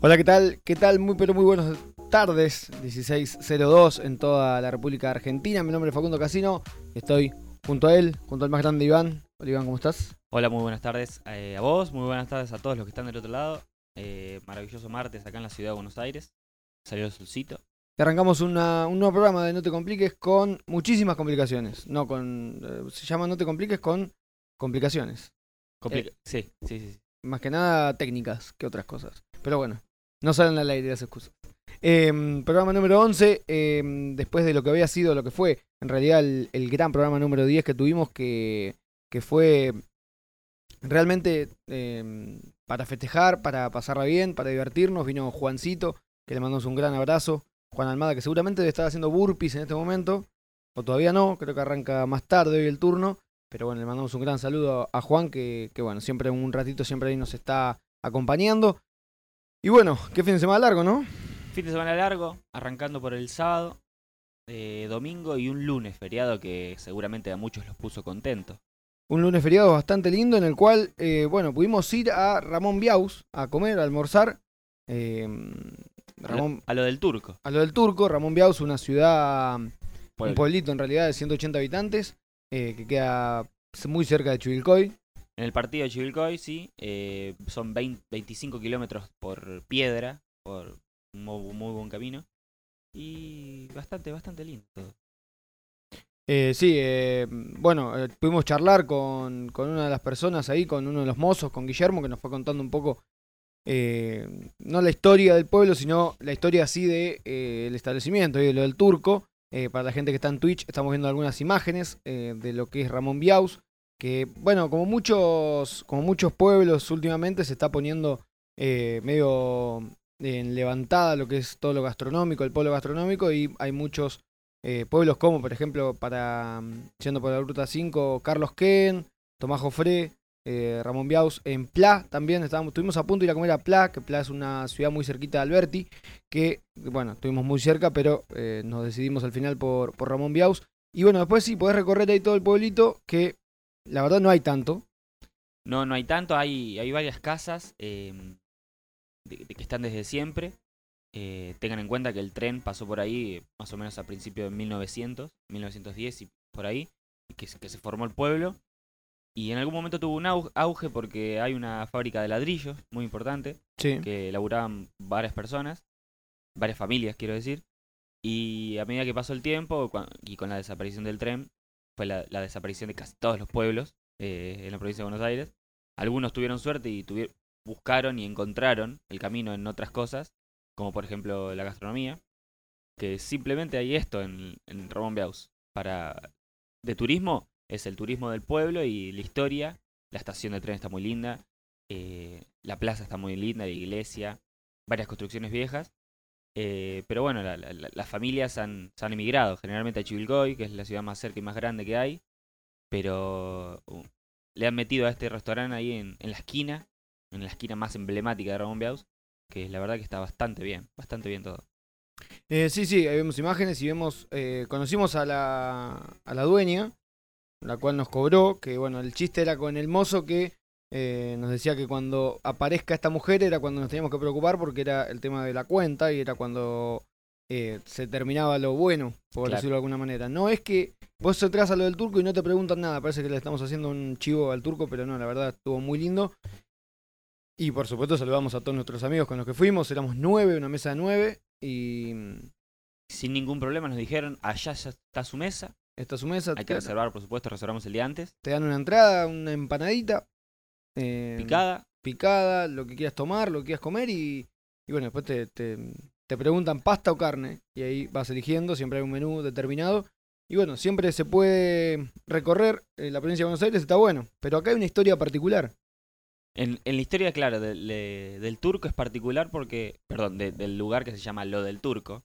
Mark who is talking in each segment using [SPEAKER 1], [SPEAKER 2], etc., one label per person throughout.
[SPEAKER 1] Hola, ¿qué tal? ¿Qué tal? Muy pero muy buenas tardes, 1602 en toda la República Argentina. Mi nombre es Facundo Casino, estoy junto a él, junto al más grande Iván. Hola Iván, ¿cómo estás?
[SPEAKER 2] Hola, muy buenas tardes eh, a vos, muy buenas tardes a todos los que están del otro lado. Eh, maravilloso martes acá en la ciudad de Buenos Aires. Salió el solcito.
[SPEAKER 1] Y arrancamos una- un nuevo programa de No te compliques con muchísimas complicaciones. No con. eh, se llama No te compliques con complicaciones.
[SPEAKER 2] Complica- sí, sí, sí, sí.
[SPEAKER 1] Más que nada técnicas que otras cosas. Pero bueno, no salen al aire las excusas. Em, programa número 11, em, después de lo que había sido, lo que fue en realidad el, el gran programa número 10 que tuvimos, que, que fue realmente em, para festejar, para pasarla bien, para divertirnos. Vino Juancito, que le mandamos un gran abrazo. Juan Almada, que seguramente debe estar haciendo burpees en este momento, o todavía no, creo que arranca más tarde hoy el turno. Pero bueno, le mandamos un gran saludo a Juan, que, que bueno, siempre un ratito siempre ahí nos está acompañando. Y bueno, qué fin de semana largo, ¿no?
[SPEAKER 2] Fin de semana largo, arrancando por el sábado, eh, domingo y un lunes feriado que seguramente a muchos los puso contentos.
[SPEAKER 1] Un lunes feriado bastante lindo en el cual, eh, bueno, pudimos ir a Ramón Biaus a comer, a almorzar. Eh, Ramón,
[SPEAKER 2] A lo del turco.
[SPEAKER 1] a lo del Turco, Ramón Biaus, una ciudad, un pueblito en realidad de 180 habitantes, eh, que queda muy cerca de Chuvilcoy.
[SPEAKER 2] En el partido de Chivilcoy, sí, eh, son 20 25 kilómetros por piedra, por un muy, muy buen camino. Y bastante, bastante lindo todo.
[SPEAKER 1] Eh, sí, eh, bueno, pudimos charlar con, una de las personas ahí, con uno de los mozos, con Guillermo, que nos fue contando un poco, no la historia del pueblo, sino la historia así de eh, el establecimiento y de lo del turco. Para la gente que está en Twitch, estamos viendo algunas imágenes de lo que es Ramón Biaus, que, bueno, como muchos, como muchos pueblos últimamente se está poniendo eh, medio en levantada lo que es todo lo gastronómico, el pueblo gastronómico, y hay muchos eh, pueblos como, por ejemplo, para yendo por la ruta 5, Carlos Ken, Tomás Jofré, eh, Ramón Biaus, en Pla también estábamos, estuvimos a punto de ir a comer a Pla, que Pla es una ciudad muy cerquita de Alberti, que, bueno, estuvimos muy cerca, pero nos decidimos al final por, por Ramón Biaus. Y bueno, después sí, podés recorrer ahí todo el pueblito, que la verdad no hay tanto.
[SPEAKER 2] No, no hay tanto, hay, hay varias casas eh, de, de que están desde siempre. Eh, tengan en cuenta que el tren pasó por ahí eh, más o menos a principios de 1900, 1910 y por ahí, que, se- que se formó el pueblo. Y en algún momento tuvo un au- auge porque hay una fábrica de ladrillos muy importante
[SPEAKER 1] Sí.
[SPEAKER 2] que laburaban varias personas, varias familias quiero decir. Y a medida que pasó el tiempo y con la desaparición del tren, fue la, desaparición de casi todos los pueblos eh, en la provincia de Buenos Aires. Algunos tuvieron suerte y buscaron y encontraron el camino en otras cosas, como por ejemplo la gastronomía, que simplemente hay esto en, en Ramón Biaus. Para, de turismo es el turismo del pueblo y la historia. La estación de tren está muy linda, eh, la plaza está muy linda, la iglesia, varias construcciones viejas. Eh, pero bueno, la- la- la- las familias han, se han emigrado generalmente a Chivilcoy, que es la ciudad más cerca y más grande que hay. Pero uh, le han metido a este restaurante ahí en, la esquina, en la esquina más emblemática de Ramón Biaus, que la verdad que está bastante bien, bastante bien todo.
[SPEAKER 1] Eh, sí, sí, ahí vemos imágenes y vemos, eh, conocimos a la, a la dueña, la cual nos cobró, que bueno, el chiste era con el mozo que eh, nos decía que cuando aparezca esta mujer era cuando nos teníamos que preocupar porque era el tema de la cuenta y era cuando eh, se terminaba lo bueno, por
[SPEAKER 2] Claro.
[SPEAKER 1] decirlo de alguna manera. No es que vos entras a lo del turco y no te preguntan nada, parece que le estamos haciendo un chivo al turco, pero no, la verdad estuvo muy lindo. Y por supuesto saludamos a todos nuestros amigos con los que fuimos, éramos nueve, una mesa de nueve, y mm,
[SPEAKER 2] Sin ningún problema nos dijeron, allá ya está su mesa,
[SPEAKER 1] esta es su mesa,
[SPEAKER 2] hay que reservar, por supuesto, reservamos el día antes.
[SPEAKER 1] te dan una entrada, una empanadita, eh,
[SPEAKER 2] Picada,
[SPEAKER 1] picada, lo que quieras tomar, lo que quieras comer y, y bueno, después te, te, te preguntan pasta o carne y ahí vas eligiendo, siempre hay un menú determinado. Y bueno, siempre se puede recorrer eh, la provincia de Buenos Aires, está bueno, pero acá hay una historia particular.
[SPEAKER 2] En, en la historia, claro, del, de- del turco es particular porque, perdón, de- del lugar que se llama Lo del Turco.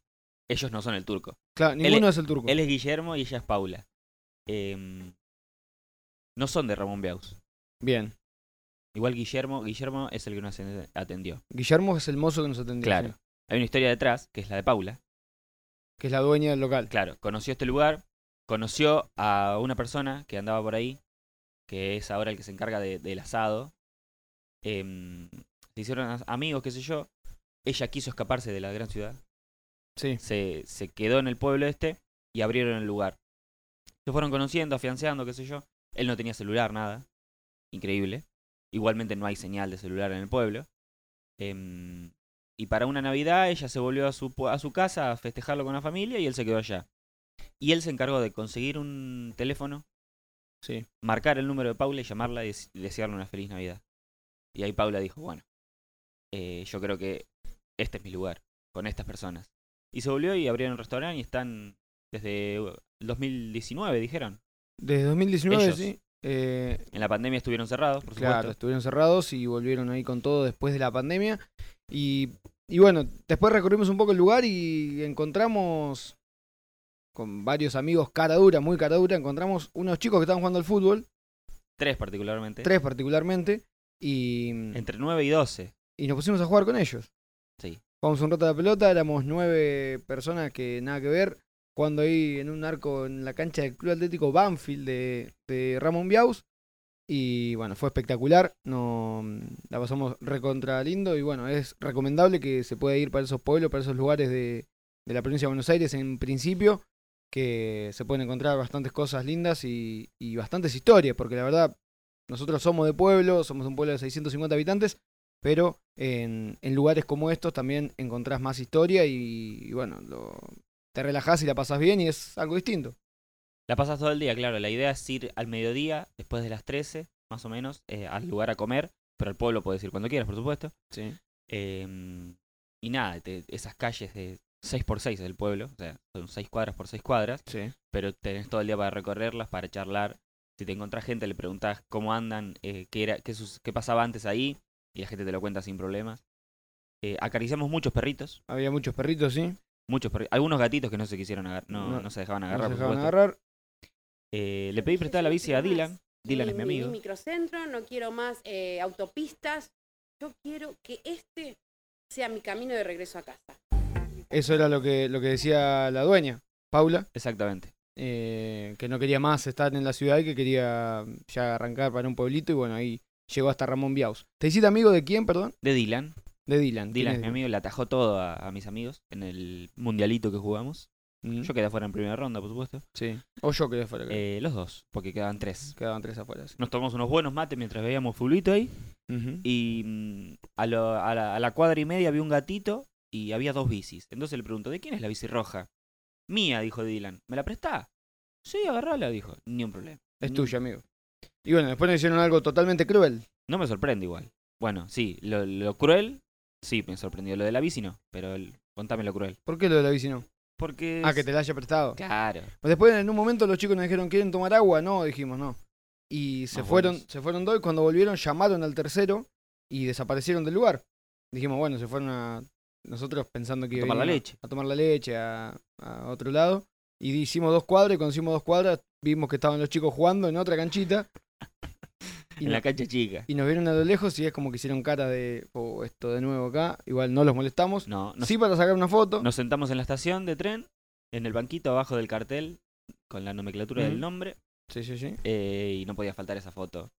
[SPEAKER 2] Ellos no son el turco.
[SPEAKER 1] Claro, ninguno es el turco.
[SPEAKER 2] Él es Guillermo y ella es Paula. Em, no son de Ramón Biaus.
[SPEAKER 1] Bien,
[SPEAKER 2] Igual Guillermo, Guillermo es el que nos atendió.
[SPEAKER 1] Guillermo es el mozo que nos atendió,
[SPEAKER 2] Claro.
[SPEAKER 1] sí,
[SPEAKER 2] Hay una historia detrás, que es la de Paula.
[SPEAKER 1] que es la dueña del local.
[SPEAKER 2] Claro, conoció este lugar, conoció a una persona que andaba por ahí, que es ahora el que se encarga de- del asado. Em, se hicieron amigos, qué sé yo. ella quiso escaparse de la gran ciudad,
[SPEAKER 1] Sí.
[SPEAKER 2] se, se quedó en el pueblo este y abrieron el lugar. Se fueron conociendo, afianzando, qué sé yo. Él no tenía celular, nada. Increíble. Igualmente no hay señal de celular en el pueblo. Em, y para una Navidad ella se volvió a su, a su casa a festejarlo con la familia y él se quedó allá. Y él se encargó de conseguir un teléfono,
[SPEAKER 1] Sí.
[SPEAKER 2] marcar el número de Paula y llamarla y desearle una feliz Navidad. Y ahí Paula dijo, bueno, eh, yo creo que este es mi lugar, con estas personas. Y se volvió y abrieron un restaurante y están desde uh, el 2019, dijeron.
[SPEAKER 1] Desde 2019,
[SPEAKER 2] Ellos.
[SPEAKER 1] sí. Eh,
[SPEAKER 2] En la pandemia estuvieron cerrados, por
[SPEAKER 1] claro,
[SPEAKER 2] supuesto.
[SPEAKER 1] estuvieron cerrados y volvieron ahí con todo después de la pandemia. Y, y bueno, después recorrimos un poco el lugar y encontramos con varios amigos cara dura, muy cara dura, encontramos unos chicos que estaban jugando al fútbol,
[SPEAKER 2] Tres particularmente.
[SPEAKER 1] tres particularmente, y,
[SPEAKER 2] Entre 9 y 12.
[SPEAKER 1] y nos pusimos a jugar con ellos.
[SPEAKER 2] Sí.
[SPEAKER 1] Jugamos un rato a la pelota, éramos nueve personas que nada que ver, jugando ahí en un arco en la cancha del Club Atlético Banfield de, Ramón Biaus. Y bueno, fue espectacular, no, la pasamos recontra lindo y bueno, es recomendable que se pueda ir para esos pueblos, para esos lugares de, de la provincia de Buenos Aires en principio, que se pueden encontrar bastantes cosas lindas y, y bastantes historias, porque la verdad, nosotros somos de pueblo, somos un pueblo de 650 habitantes, pero en, en lugares como estos también encontrás más historia y, y bueno, lo- te relajás y la pasás bien y es algo distinto.
[SPEAKER 2] La pasas todo el día, claro. La idea es ir al mediodía, después de las 13, más o menos, eh, al lugar a comer. Pero al pueblo puedes ir cuando quieras, por supuesto.
[SPEAKER 1] Sí.
[SPEAKER 2] Em, y nada, te- esas calles de 6x6 del pueblo, o sea, son 6 cuadras por 6 cuadras,
[SPEAKER 1] Sí.
[SPEAKER 2] pero tenés todo el día para recorrerlas, para charlar. Si te encontrás gente, le preguntás cómo andan, eh, qué, era, qué, sus- qué pasaba antes ahí, y la gente te lo cuenta sin problemas. Eh, acariciamos muchos perritos,
[SPEAKER 1] Había muchos perritos, sí.
[SPEAKER 2] Muchos perri- algunos gatitos que no se quisieron agarrar, no,
[SPEAKER 1] No,
[SPEAKER 2] no se dejaban
[SPEAKER 1] No
[SPEAKER 2] agarrar,
[SPEAKER 1] se dejaban agarrar.
[SPEAKER 2] Eh, le pedí prestada la bici a Dylan. Dylan es mi amigo.
[SPEAKER 3] microcentro, no quiero más eh, autopistas. Yo quiero que este sea mi camino de regreso a casa.
[SPEAKER 1] Eso era lo que, lo que decía la dueña, Paula,
[SPEAKER 2] Exactamente.
[SPEAKER 1] eh, que no quería más estar en la ciudad y que quería ya arrancar para un pueblito y bueno, ahí llegó hasta Ramón Biaus. ¿Te hiciste amigo de quién, perdón?
[SPEAKER 2] De Dylan.
[SPEAKER 1] De Dylan. ¿Quién
[SPEAKER 2] Dylan
[SPEAKER 1] es
[SPEAKER 2] mi amigo, le atajó todo a, a mis amigos en el mundialito que jugamos.
[SPEAKER 1] Mm,
[SPEAKER 2] Yo quedé afuera en primera ronda, por supuesto.
[SPEAKER 1] Sí. O yo quedé fuera. creo.
[SPEAKER 2] Eh, los dos, porque quedaban tres.
[SPEAKER 1] Quedaban tres afuera. sí.
[SPEAKER 2] Nos tomamos unos buenos mates mientras veíamos fulbito ahí. Y mm, a, lo- a la, a la cuadra y media había un gatito y había dos bicis. Entonces le pregunto, ¿de quién es la bici roja? Mía, dijo Dylan. ¿Me la prestá? Sí, agarrala, dijo. Ni un problema.
[SPEAKER 1] Es
[SPEAKER 2] Ni-
[SPEAKER 1] tuya, amigo. Y bueno, después nos hicieron algo totalmente cruel.
[SPEAKER 2] No me sorprende igual. Bueno, sí, lo, lo cruel, sí me sorprendió. Lo de la bici no, pero el- contame lo cruel.
[SPEAKER 1] ¿Por qué lo de la bici no?
[SPEAKER 2] Porque...
[SPEAKER 1] Ah,
[SPEAKER 2] es-
[SPEAKER 1] que te la haya prestado.
[SPEAKER 2] Claro.
[SPEAKER 1] Pues después en un momento los chicos nos dijeron, ¿quieren tomar agua? No, dijimos no. Y se
[SPEAKER 2] Más
[SPEAKER 1] fueron,
[SPEAKER 2] buenos.
[SPEAKER 1] se fueron dos y cuando volvieron llamaron al tercero y desaparecieron del lugar. Dijimos, bueno, se fueron a nosotros pensando que
[SPEAKER 2] A tomar la leche.
[SPEAKER 1] A tomar la leche a, a otro lado. Y hicimos dos cuadras y cuando hicimos dos cuadras vimos que estaban los chicos jugando en otra canchita. Y,
[SPEAKER 2] en
[SPEAKER 1] no-
[SPEAKER 2] la cancha chica.
[SPEAKER 1] y nos vieron a lo lejos y es como que hicieron cara de, oh, esto de nuevo acá. Igual no los molestamos.
[SPEAKER 2] No, nos,
[SPEAKER 1] sí para sacar una foto.
[SPEAKER 2] nos sentamos en la estación de tren, en el banquito abajo del cartel, con la nomenclatura del nombre,
[SPEAKER 1] Sí, sí, sí.
[SPEAKER 2] eh, y no podía faltar esa foto.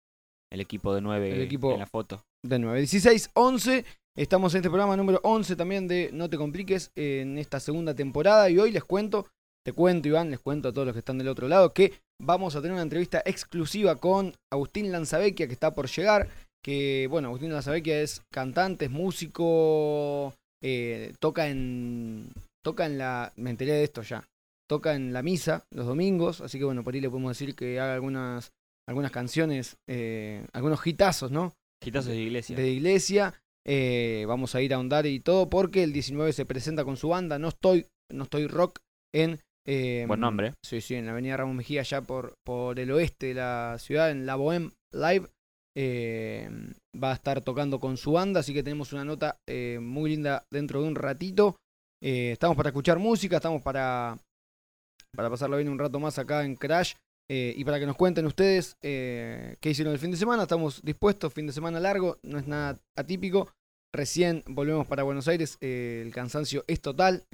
[SPEAKER 2] El equipo de nueve
[SPEAKER 1] El equipo-
[SPEAKER 2] en la foto.
[SPEAKER 1] de 9. 16, 11. Estamos en este programa número 11 también de No te compliques en esta segunda temporada. Y hoy les cuento, te cuento Iván, les cuento a todos los que están del otro lado que vamos a tener una entrevista exclusiva con Agustín Lanzavecchia que está por llegar. Que bueno, Agustín Lanzavecchia es cantante, es músico, eh, toca en. Toca en la. Me enteré de esto ya. Toca en la misa los domingos. Así que bueno, por ahí le podemos decir que haga algunas, algunas canciones, eh, algunos hitazos, ¿no?
[SPEAKER 2] Gitazos de iglesia.
[SPEAKER 1] de iglesia. Eh, vamos a ir a ahondar y todo porque el 19 se presenta con su banda No Estoy, no estoy Rock en... eh,
[SPEAKER 2] Buen nombre.
[SPEAKER 1] Sí, sí, en la avenida Ramón Mejía, allá por, por el oeste de la ciudad, en la Bohem Live. Eh, va a estar tocando con su banda, así que tenemos una nota eh, muy linda dentro de un ratito. Eh, estamos para escuchar música, estamos para, para pasarlo bien un rato más acá en Crash. eh, y para que nos cuenten ustedes qué hicieron el fin de semana, estamos dispuestos, fin de semana largo, no es nada atípico. Recién volvemos para Buenos Aires, el cansancio es total,